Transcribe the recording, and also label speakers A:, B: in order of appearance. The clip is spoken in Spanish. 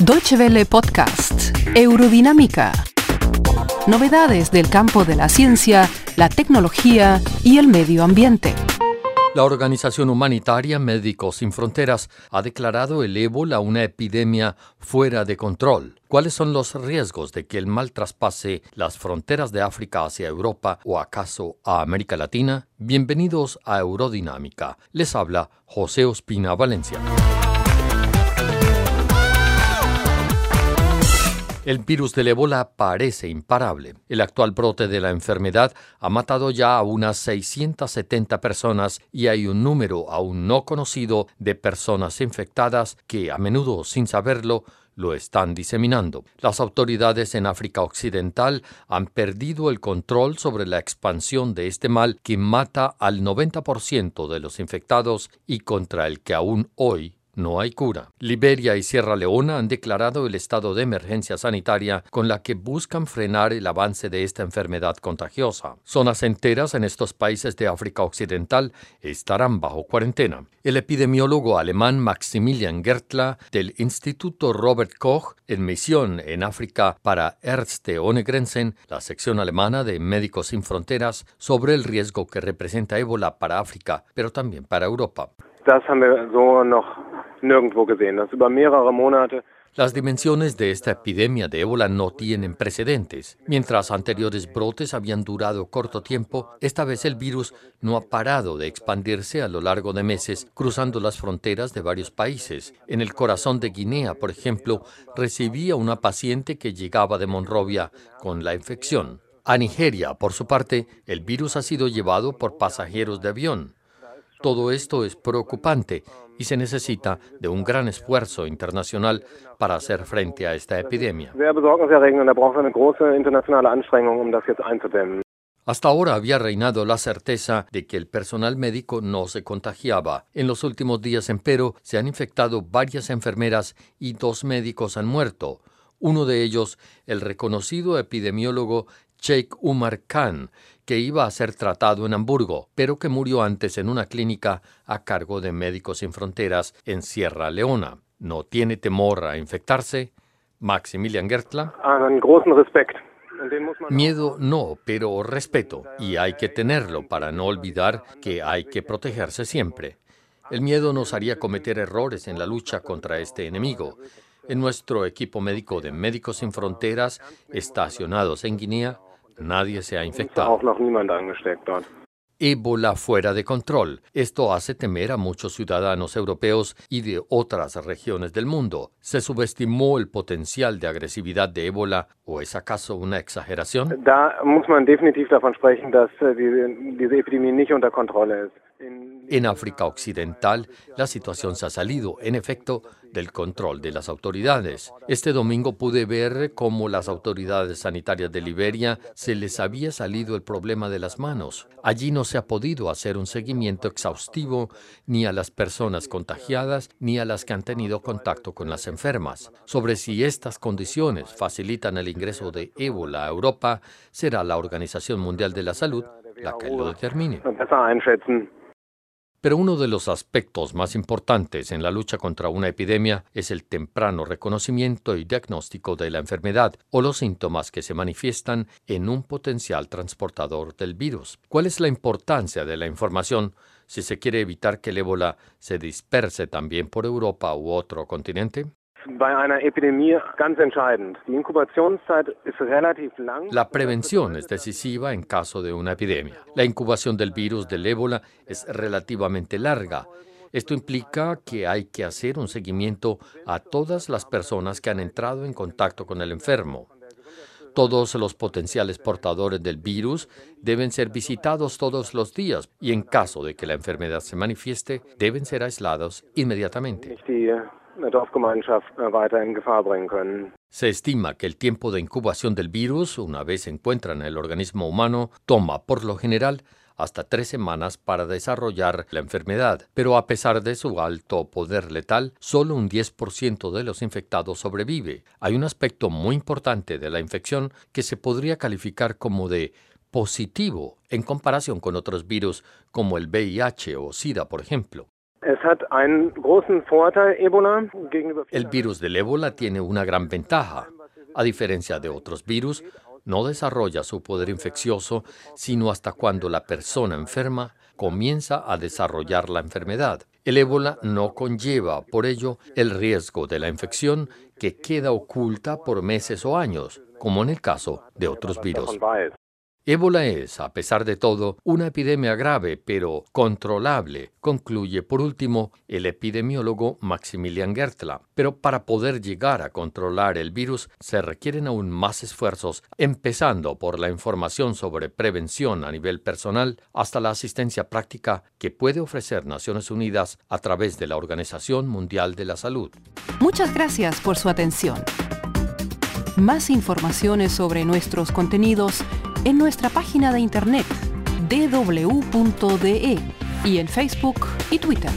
A: Deutsche Welle Podcast, Eurodinámica. Novedades del campo de la ciencia, la tecnología y el medio ambiente.
B: La organización humanitaria Médicos Sin Fronteras ha declarado el ébola una epidemia fuera de control. ¿Cuáles son los riesgos de que el mal traspase las fronteras de África hacia Europa o acaso a América Latina? Bienvenidos a Eurodinámica. Les habla José Ospina Valencia. El virus del ébola parece imparable. El actual brote de la enfermedad ha matado ya a unas 670 personas y hay un número aún no conocido de personas infectadas que, a menudo sin saberlo, lo están diseminando. Las autoridades en África Occidental han perdido el control sobre la expansión de este mal que mata al 90% de los infectados y contra el que aún hoy no hay cura. Liberia y Sierra Leona han declarado el estado de emergencia sanitaria con la que buscan frenar el avance de esta enfermedad contagiosa. Zonas enteras en estos países de África Occidental estarán bajo cuarentena. El epidemiólogo alemán Maximilian Gertler del Instituto Robert Koch en misión en África para Ärzte ohne Grenzen, la sección alemana de Médicos Sin Fronteras, sobre el riesgo que representa ébola para África, pero también para Europa. Las dimensiones de esta epidemia de ébola no tienen precedentes. Mientras anteriores brotes habían durado corto tiempo, esta vez el virus no ha parado de expandirse a lo largo de meses, cruzando las fronteras de varios países. En el corazón de Guinea, por ejemplo, recibía una paciente que llegaba de Monrovia con la infección. A Nigeria, por su parte, el virus ha sido llevado por pasajeros de avión. Todo esto es preocupante y se necesita de un gran esfuerzo internacional para hacer frente a esta epidemia. Hasta ahora había reinado la certeza de que el personal médico no se contagiaba. En los últimos días, empero, se han infectado varias enfermeras y dos médicos han muerto. Uno de ellos, el reconocido epidemiólogo Sheikh Umar Khan, que iba a ser tratado en Hamburgo, pero que murió antes en una clínica a cargo de Médicos Sin Fronteras en Sierra Leona. ¿No tiene temor a infectarse? Maximilian Gertler. Miedo no, pero respeto, y hay que tenerlo para no olvidar que hay que protegerse siempre. El miedo nos haría cometer errores en la lucha contra este enemigo. En nuestro equipo médico de Médicos Sin Fronteras, estacionados en Guinea, Nadie se ha infectado. Ébola fuera de control. Esto hace temer a muchos ciudadanos europeos y de otras regiones del mundo. ¿Se subestimó el potencial de agresividad de ébola o es acaso una exageración? En África Occidental, la situación se ha salido, en efecto, del control de las autoridades. Este domingo pude ver cómo las autoridades sanitarias de Liberia se les había salido el problema de las manos. Allí no se ha podido hacer un seguimiento exhaustivo ni a las personas contagiadas ni a las que han tenido contacto con las enfermas. Sobre si estas condiciones facilitan el ingreso de ébola a Europa, será la Organización Mundial de la Salud la que lo determine. Pero uno de los aspectos más importantes en la lucha contra una epidemia es el temprano reconocimiento y diagnóstico de la enfermedad o los síntomas que se manifiestan en un potencial transportador del virus. ¿Cuál es la importancia de la información si se quiere evitar que el ébola se disperse también por Europa u otro continente? La prevención es decisiva en caso de una epidemia. La incubación del virus del ébola es relativamente larga. Esto implica que hay que hacer un seguimiento a todas las personas que han entrado en contacto con el enfermo. Todos los potenciales portadores del virus deben ser visitados todos los días y en caso de que la enfermedad se manifieste, deben ser aislados inmediatamente. Äh, se estima que el tiempo de incubación del virus, una vez se encuentra en el organismo humano, toma por lo general hasta tres semanas para desarrollar la enfermedad, pero a pesar de su alto poder letal, solo un 10% de los infectados sobrevive. Hay un aspecto muy importante de la infección que se podría calificar como de positivo en comparación con otros virus como el VIH o SIDA, por ejemplo. El virus del ébola tiene una gran ventaja. A diferencia de otros virus, no desarrolla su poder infeccioso sino hasta cuando la persona enferma comienza a desarrollar la enfermedad. El ébola no conlleva, por ello, el riesgo de la infección que queda oculta por meses o años, como en el caso de otros virus. Ébola es, a pesar de todo, una epidemia grave pero controlable, concluye por último el epidemiólogo Maximilian Gertla. Pero para poder llegar a controlar el virus se requieren aún más esfuerzos, empezando por la información sobre prevención a nivel personal hasta la asistencia práctica que puede ofrecer Naciones Unidas a través de la Organización Mundial de la Salud.
A: Muchas gracias por su atención. Más informaciones sobre nuestros contenidos en nuestra página de internet www.de y en Facebook y Twitter.